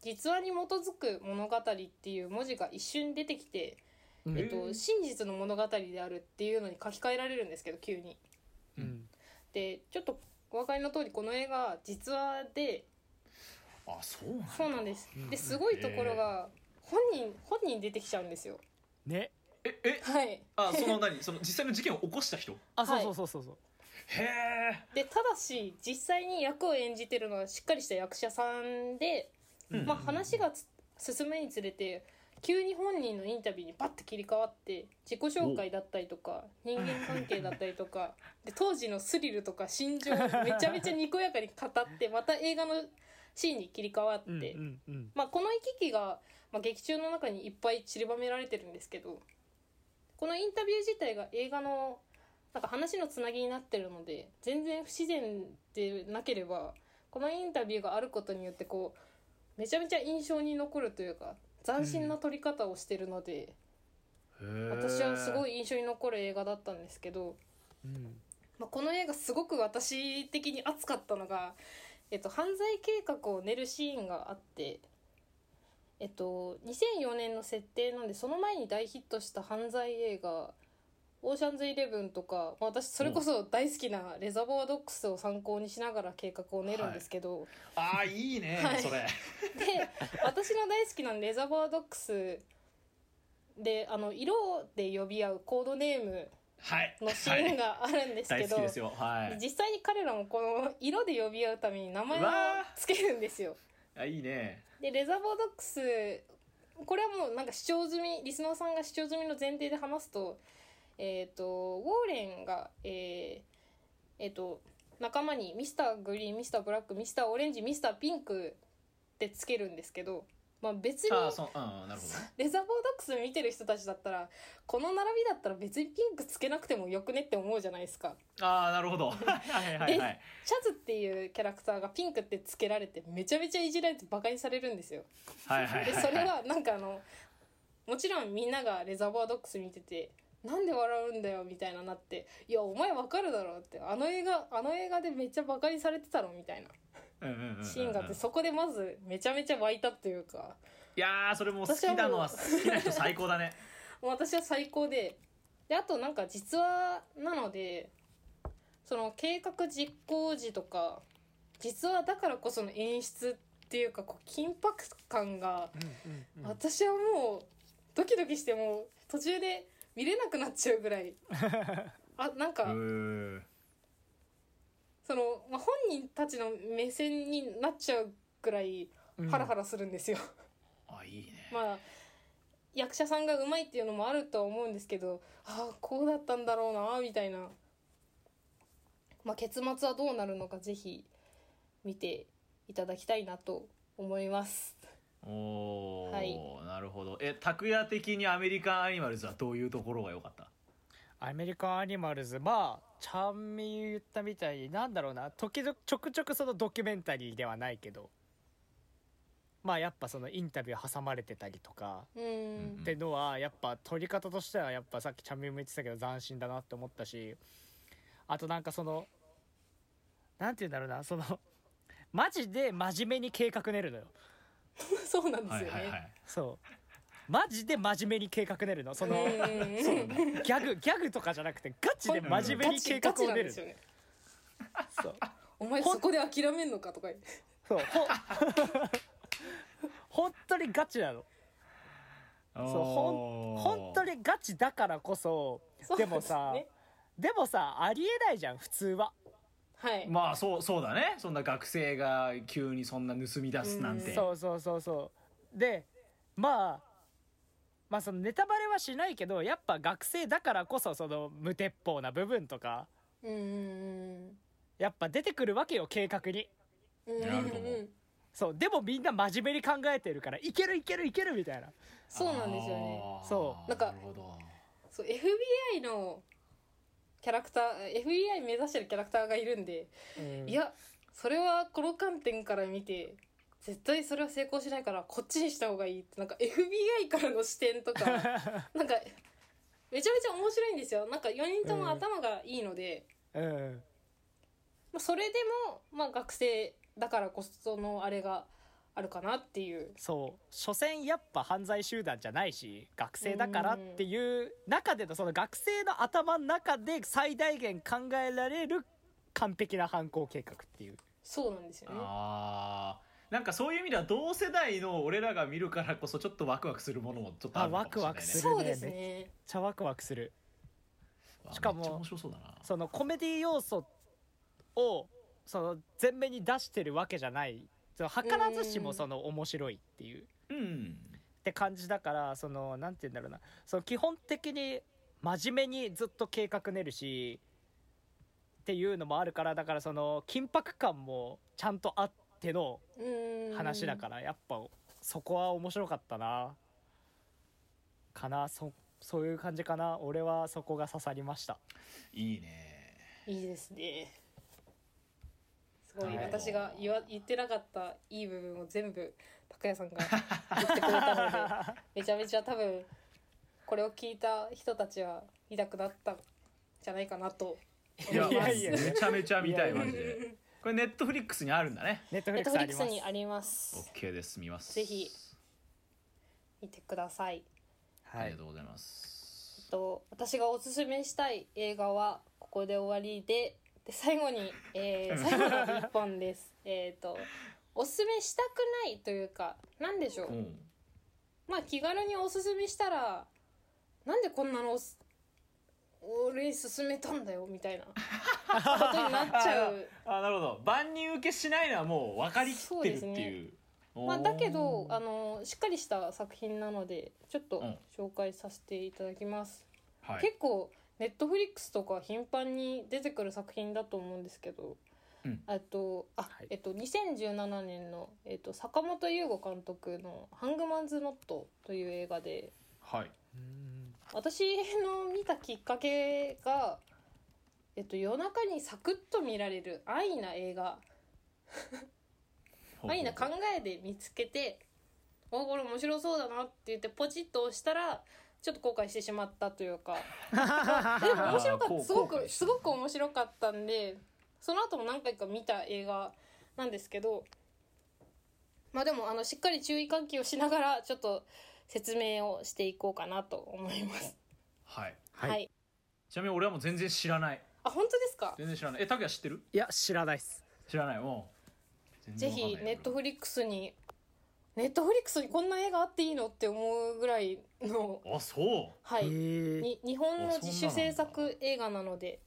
実話に基づく物語っていう文字が一瞬出てきて、うん。えっと、真実の物語であるっていうのに書き換えられるんですけど急に。うん。でちょっとお分かりの通りこの映画実話であそうなんだ。そうなんです。うんですごいところが本人本人出てきちゃうんですよ。ね。ええ？はい。あその何？その実際の事件を起こした人？あそうはい。そうそうそうそうへえでただし実際に役を演じてるのはしっかりした役者さんで、うん。まあ、話がつ進むにつれて急に本人のインタビューにバッて切り替わって自己紹介だったりとか人間関係だったりとかで当時のスリルとか心情をめちゃめちゃにこやかに語ってまた映画のシーンに切り替わって、まあ、この行き来が、まあ、劇中の中にいっぱい散りばめられてるんですけどこのインタビュー自体が映画のなんか話のつなぎになってるので全然不自然でなければこのインタビューがあることによってこうめちゃめちゃ印象に残るというか斬新な撮り方をしてるので、私はすごいい印象に残る映画だったんですけど、うん。まあ、この映画すごく私的に熱かったのが、えっと、犯罪計画を練るシーンがあって、えっと、2004年の設定なんでその前に大ヒットした犯罪映画「オーシャンズイレブン」とかまあ私それこそ大好きな「レザボアドックス」を参考にしながら計画を練るんですけど、ああいいね、はい。それ。で私の大好きなレザボアドックスであの色で呼び合うコードネームはい。のシーンがあるんですけど、実際に彼らもこの色で呼び合うために名前をつけるんですよ。あいいね。でレザーボードックスこれはもうなんか視聴済みリスナーさんが視聴済みの前提で話すとえっ、とウォーレンがえーえーと仲間にミスターグリーンミスターブラックミスターオレンジミスターピンクってつけるんですけど、まあ、別にああそううんなるほどレザーボードックス見てる人たちだったらこの並びだったら別にピンクつけなくてもよくねって思うじゃないですか。ああなるほど (laughs) はいはいはいシャズっていうキャラクターがピンクってつけられてめちゃめちゃいじられてバカにされるんですよ。はいはいはいでそれはなんかあのもちろんみんながレザーバードックス見ててなんで笑うんだよみたいななっていやお前わかるだろうってあの映画あの映画でめっちゃバカにされてたろみたいな。シーンがあってそこでまずめちゃめちゃ湧いたというか。いやーそれもう好きなのは好きな人最高だね。(laughs) 私は最高でであとなんか実話なのでその計画実行時とか実話だからこその演出っていうかこう緊迫感が私はもうドキドキしてもう途中で見れなくなっちゃうぐらい。(laughs) あなんか、その、まあ、本人たちの目線になっちゃうぐらいうん。ハラハラするんですよ、あいいね。(laughs) まあ役者さんがうまいっていうのもあるとは思うんですけどああこうだったんだろうなみたいな、まあ、結末はどうなるのかぜひ見ていただきたいなと思いますおお、はいなるほど。え拓也的にアメリカンアニマルズはどういうところが良かった？アメリカンアニマルズまあちゃんみ言ったみたいになんだろうな。時々ちょくちょくそのドキュメンタリーではないけど。まあやっぱそのインタビュー挟まれてたりとか。ってのはやっぱ撮り方としてはやっぱさっきちゃんみも言ってたけど斬新だなって思ったし。あとなんかそのなんて言うんだろうな。そのマジで真面目に計画練るのよ (laughs) そうなんですはいよね、はいはいそう。マジで真面目に計画練るの？そのう。んギャグギャグとかじゃなくてガチで真面目に計画を練るですよねそう。お前そこで諦めんのかとかそう。ほ (laughs) 本当にガチなの。そうほん本当にガチだからこそそうでもさねでもさありえないじゃん普通ははい、まあそうそうだね。そんな学生が急にそんな盗み出すなんて、そうそうそうそう。でまあまあそのネタバレはしないけどやっぱ学生だからこそその無鉄砲な部分とかうんうんやっぱ出てくるわけよ計画に。うんうんなると思ううんそう。でもみんな真面目に考えてるからいけるいけるいけるみたいな。そうなんですよね。そう。なんかなるほど。そう FBI のキャラクター FBI 目指してるキャラクターがいるんで、うん。いやそれはこの観点から見て絶対それは成功しないからこっちにした方がいいってなんか FBI からの視点とか (laughs) なんかめちゃめちゃ面白いんですよ。なんか4人とも頭がいいので、うん。まあ、それでも、まあ、学生だからこそのあれがあるかなっていう。そう所詮やっぱ犯罪集団じゃないし学生だからっていう中でのその学生の頭の中で最大限考えられる完璧な犯行計画っていう。そうなんですよね。あー。なんかそういう意味では同世代の俺らが見るからこそちょっとワクワクするものもちょっとあるのかもしれない、ね、あワクワクするそうですねちゃワクワクする。わしかもそそのコメディ要素をその前面に出してるわけじゃない図らずしもその面白いっていう。うん。って感じだからそのなんて言うんだろうな。その基本的に真面目にずっと計画練るしっていうのもあるからだからその緊迫感もちゃんとあってのうん。話だからやっぱそこは面白かったな。かなそそういう感じかな。俺はそこが刺さりました。いいね。いいですねすごいはい。私が言わ言ってなかったいい部分を全部拓哉さんが言ってくれたので (laughs) めちゃめちゃ多分これを聞いた人たちは見たくなったんじゃないかなといやいやいや。めちゃめちゃ見たいマジでこれネットフリックスにあるんだね。ネットフリックスリックスあります。にあります。OK です。見ます。ぜひ見てください。はい。ありがとうございます。と私がおすすめしたい映画はここで終わりでで最後に、えー、最後の一本です。(laughs) えっとおすすめしたくないというかなんでしょう、うん。まあ気軽におすすめしたらなんでこんなの俺に勧めたんだよみたいなことになっちゃう。(laughs) あなるほど。万人受けしないのはもう分かりきってるっていう。まあ、だけどあののしっかりした作品なのでちょっとうん。紹介させていただきます、はい。結構ネットフリックスとか頻繁に出てくる作品だと思うんですけど、うん。えっとあ、はい。えっと2017年の、えっと、坂本優吾監督の「ハングマンズ・ノット」という映画ではい。うん私の見たきっかけが、えっと、夜中にサクッと見られる安易な映画。安易な考えで見つけて「あこれ面白そうだな」って言ってポチッと押したらちょっと後悔してしまったというか。(laughs) でも面白かった。すごくすごく面白かったんでその後も何回か見た映画なんですけどまあでもあのしっかり注意喚起をしながらちょっと説明をしていこうかなと思います。はい。はい、はい、ちなみに俺はもう全然知らない。あ本当ですか？全然知らない。え拓也知ってる？いや知らないっす。知らない。もう全ぜひネットフリックスにネットフリックスにこんな映画あっていいのって思うぐらいの。あそう。はい、に日本の自主制作映画なので。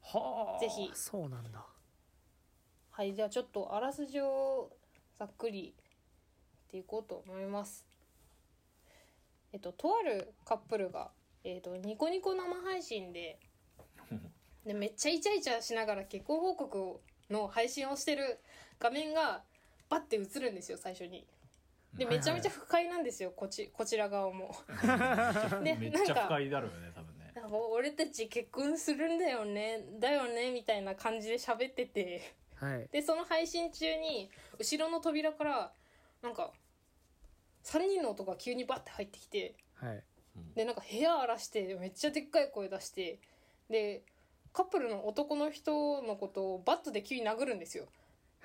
はあ。ぜひ。そうなんだ。はいじゃあちょっとあらすじをざっくり言っていこうと思います。えっととあるカップルが、えっと、ニコニコ生配信で (laughs) でめっちゃイチャイチャしながら結婚報告の配信をしてる画面がバッて映るんですよ最初にではいめちゃめちゃ不快なんですよこちこちら側も。(laughs) でめっちなんかゃ深いだろうよね多分ね。なんか俺たち結婚するんだよねだよねみたいな感じで喋ってて。はい。でその配信中に後ろの扉からなんか3人の男が急にバッて入ってきて。はい。でなんか部屋荒らしてめっちゃでっかい声出して。でカップルの男の人のことをバットで急に殴るんですよ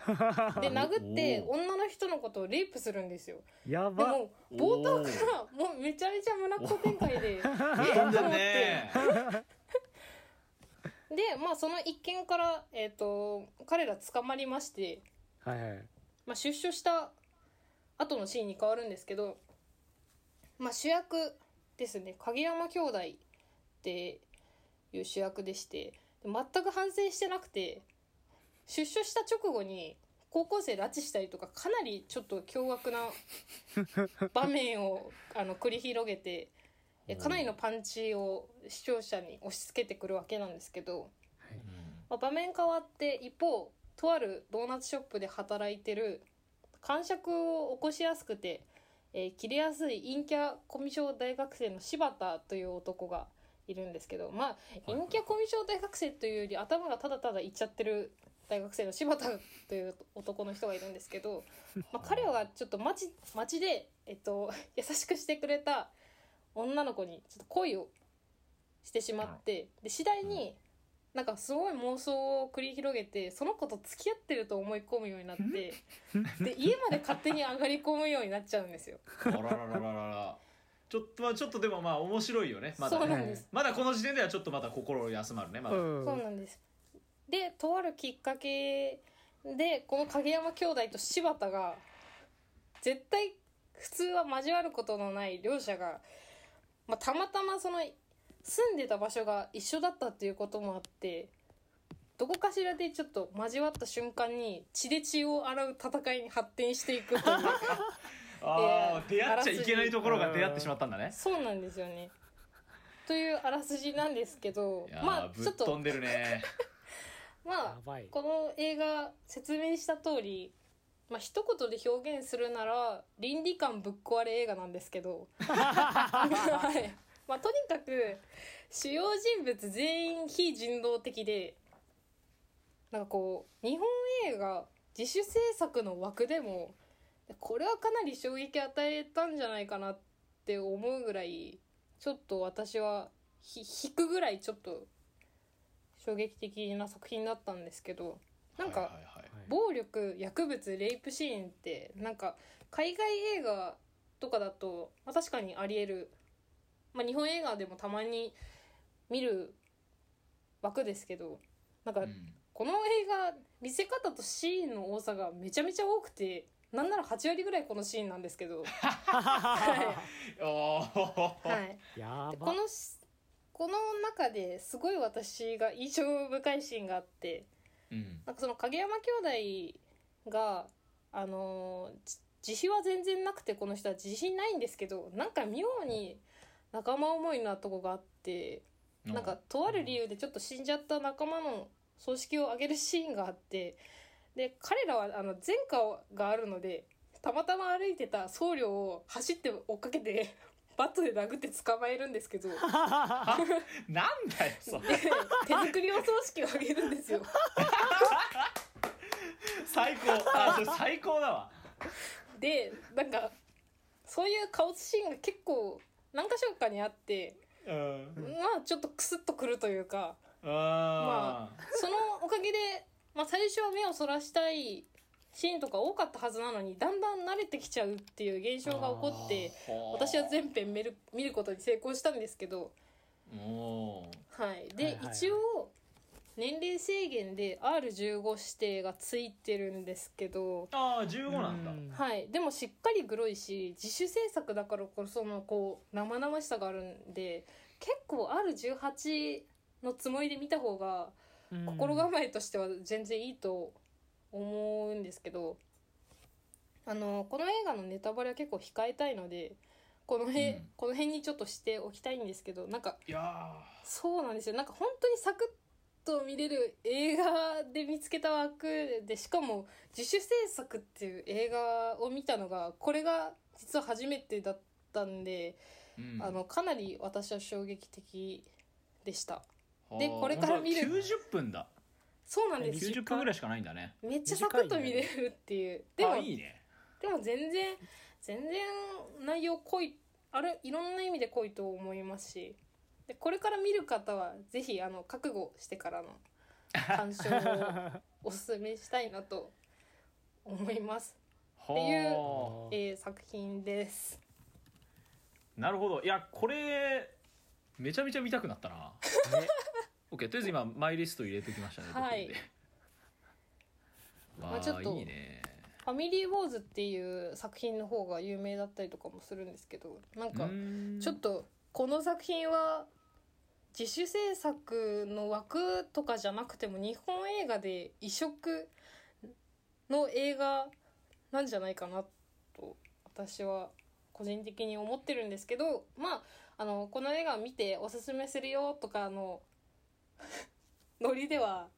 で (laughs) 殴ってお女の人のことをレイプするんですよ。でやば。も冒頭からもうめちゃめちゃ胸子展開でえと思ってね。(laughs) でまあその一件から、えー、と彼ら捕まりまして、はいはい。まあ、出所した後のシーンに変わるんですけど、まあ、主役ですね。影山兄弟っていう主役でしてで全く反省してなくて出所した直後に高校生拉致したりとかかなりちょっと凶悪な (laughs) 場面をあの繰り広げてえかなりのパンチを視聴者に押し付けてくるわけなんですけど、まあ、場面変わって一方とあるドーナツショップで働いてる感触を起こしやすくて、えー切れやすい陰キャコミュ障大学生の柴田という男がいるんですけどまあ陰キャコミュ障大学生というより頭がただただいっちゃってる大学生の柴田という男の人がいるんですけど、まあ、彼はちょっと街街で、えっと、(laughs) 優しくしてくれた女の子にちょっと恋をしてしまってで次第になんかすごい妄想を繰り広げてその子と付き合ってると思い込むようになって (laughs) で家まで勝手に上がり込むようになっちゃうんですよ。あららららら。らちょっとまあちょっとでもまあ面白いよねまだね。そうなんです。まだこの時点ではちょっとまた心休まるねまだ、うん。そうなんです。で、とあるきっかけで、この影山兄弟と柴田が、絶対普通は交わることのない両者が、まあ、たまたまその、住んでた場所が一緒だったっていうこともあって、どこかしらでちょっと交わった瞬間に血で血を洗う戦いに発展していくという (laughs) ああ、えー出会っちゃいけないところが出会ってしまったんだね。そうなんですよね。というあらすじなんですけどまあぶちょっとっ飛んでるね (laughs) まあこの映画説明した通りまあ一言で表現するなら倫理観ぶっ壊れ映画なんですけど。(laughs) はい。まあとにかく主要人物全員非人道的でなんかこう日本映画自主制作の枠でもこれはかなり衝撃与えたんじゃないかなって思うぐらいちょっと私はひ引くぐらいちょっと衝撃的な作品だったんですけどなんかはいはいはい暴力薬物レイプシーンってなんか海外映画とかだと、まあ、確かにありえる、まあ、日本映画でもたまに見る枠ですけどなんかうん。この映画見せ方とシーンの多さがめちゃめちゃ多くてなんなら8割ぐらいこのシーンなんですけど、(laughs) (laughs) (laughs) はい、やば。でこのしこの中ですごい私が印象深いシーンがあってうん。なんかその影山兄弟があの自費は全然なくてこの人は自信ないんですけどなんか妙に仲間思いなとこがあってなんかとある理由でちょっと死んじゃった仲間の葬式を挙げるシーンがあってで彼らはあの前科があるのでたまたま歩いてた僧侶を走って追っかけてバットで殴って捕まえるんですけど。で (laughs) なんだよそれ。手作りお葬式を挙げるんですよ。(laughs) 最高。あそれ最高だわ。でなんかそういうカオスシーンが結構何箇所かにあってうん。まあちょっとクスッとくるというか。あそのおかげで、まあ、最初は目をそらしたいシーンとか多かったはずなのにだんだん慣れてきちゃうっていう現象が起こって私は全編見る見ることに成功したんですけど、もはい、で、はいはいはい。一応年齢制限で R15 指定がついてるんですけど、ああ15なんだ。うん。はい、でもしっかりグロいし自主制作だからこそのこう生々しさがあるんで結構 R18 のつもりで見た方がうん。心構えとしては全然いいと思うんですけどあのこの映画のネタバレは結構控えたいのでこの辺、うん。この辺にちょっとしておきたいんですけどなんかいやそうなんですよ。なんか本当にサクッと見れる映画で見つけた枠でしかも自主制作っていう映画を見たのがこれが実は初めてだったんで、ーうん。あのかなり私は衝撃的でした。はあ。でこれから見る本当だ90分だそうなんです。90分ぐらいしかないんだね。めっちゃサクッと見れるっていう、でもあいいね。でも全然全然内容濃いあれいろんな意味で濃いと思いますし。でこれから見る方はぜひあの覚悟してからの鑑賞をおすすめしたいなと思います、はていうあえー作品です。なるほど。いやこれめちゃめちゃ見たくなったな。ね (laughs) OK とりあえず今マイリスト入れてきましたねはい。まあちょっといいね「ファミリーウォーズ」っていう作品の方が有名だったりとかもするんですけどなんかちょっとこの作品は自主制作の枠とかじゃなくても日本映画で異色の映画なんじゃないかなと私は個人的に思ってるんですけどまああのこの映画を見ておすすめするよとかあの (laughs) ノリでは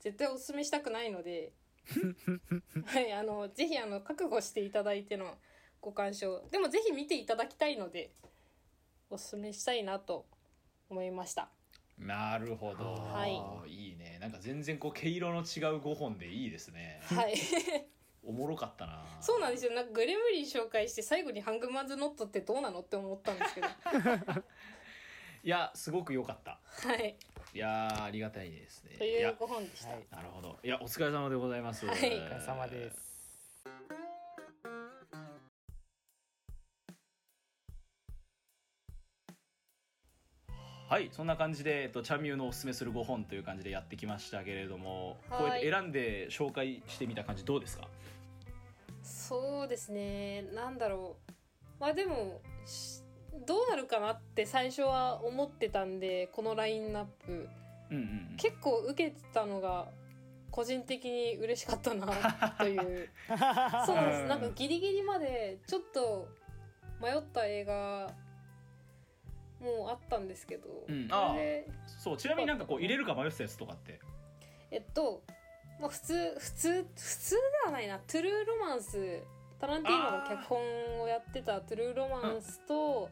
絶対おすすめしたくないので (laughs) はいあのぜひあの覚悟していただいてのご鑑賞でもぜひ見ていただきたいのでおすすめしたいなと思いました。なるほど、、はい。いね。なんか全然こう毛色の違う5本でいいですね。はい。(laughs) おもろかったな。そうなんですよ。なんかグレムリン紹介して最後にハングマンズノットってどうなのって思ったんですけどいやすごく良かった。はい。いやーありがたいですね。といういや。5本でした、はい。なるほど。いやお疲れ様でございます、はいお疲れ様ですはいそんな感じで、えっと、チャンミューのおすすめする5本という感じでやってきましたけれどもはい。こうやって選んで紹介してみた感じどうですか？そうですね。なんだろう。まあでもしどうなるかなって最初は思ってたんでこのラインナップ。うんうんうん。結構受けてたのが個人的に嬉しかったな (laughs) という。そうなんです。なんかギリギリまでちょっと迷った映画もうあったんですけど、うん。これでそうちなみになんかこう入れるか迷ってたやつとかって？えっと、まあ、普通普通普通ではないな。トゥルーロマンスタランティーノが脚本をやってたトゥルーロマンスと、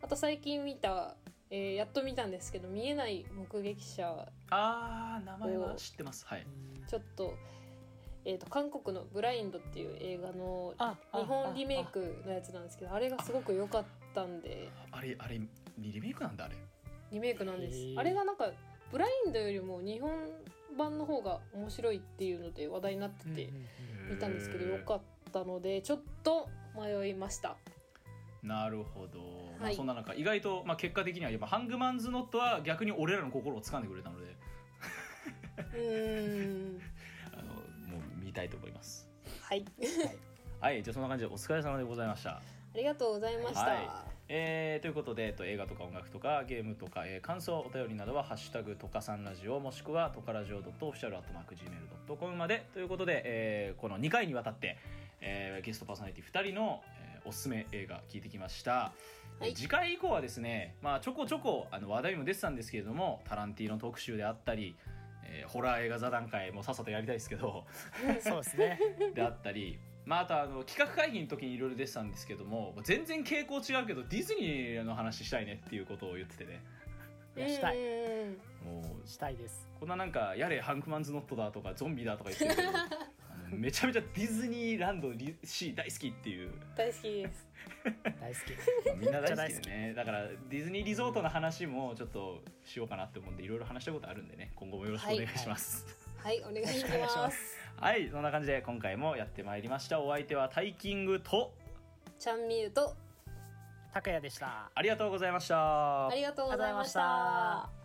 あと最近見た、えーやっと見たんですけど「見えない目撃者あー名前は知ってます。はい」ちょっと,、えー、と韓国の「ブラインド」っていう映画のあ日本リメイクのやつなんですけどあれがすごく良かったんで。あれあれリメイクなんだあれ。リメイクなんです。あれがなんかブラインドよりも日本版の方が面白いっていうので話題になってて見たんですけどよかったのでちょっと迷いました。なるほど、まあ、はい。そんな中意外と、まあ、結果的にはやっぱハングマンズノットは逆に俺らの心を掴んでくれたので。うーん。(laughs) あのもう見たいと思います。はい。はい。じゃあそんな感じでお疲れ様でございました。ありがとうございました、はえーということで、えっと、映画とか音楽とかゲームとか、えー感想お便りなどは「ハッシュタグとかさんラジオ」もしくはとかラジオオフィシャルアットマーク Gmail.com まで。ということで、えーこの2回にわたって、えーゲストパーソナリティ2人の、えーおすすめ映画聞いてきました、はい。次回以降はですね、まあ、ちょこちょこあの話題にも出てたんですけれどもタランティーノ特集であったり、えーホラー映画座談会もさっさとやりたいですけどそうですね。(laughs) であったり、まあ、あとあの企画会議の時にいろいろ出てたんですけども全然傾向違うけどディズニーの話したいねっていうことを言っててね。いやしたい。うん。もうしたいです。こんななんかやれハンクマンズノットだとかゾンビだとか言ってるけど (laughs) (laughs) めちゃめちゃディズニーランドリシー大好きっていう。大好きです。(laughs) 大好き。まあみんな大好き。でねだからディズニーリゾートの話もちょっとしようかなって思うんでいろいろ話したことあるんでね今後もよろしくお願いします。はいお願いお願いしまますはい、そんな感じで今回もやってまいりましたお相手はタイキングとちゃんみゆと高谷でしたありがとうございましたありがとうございました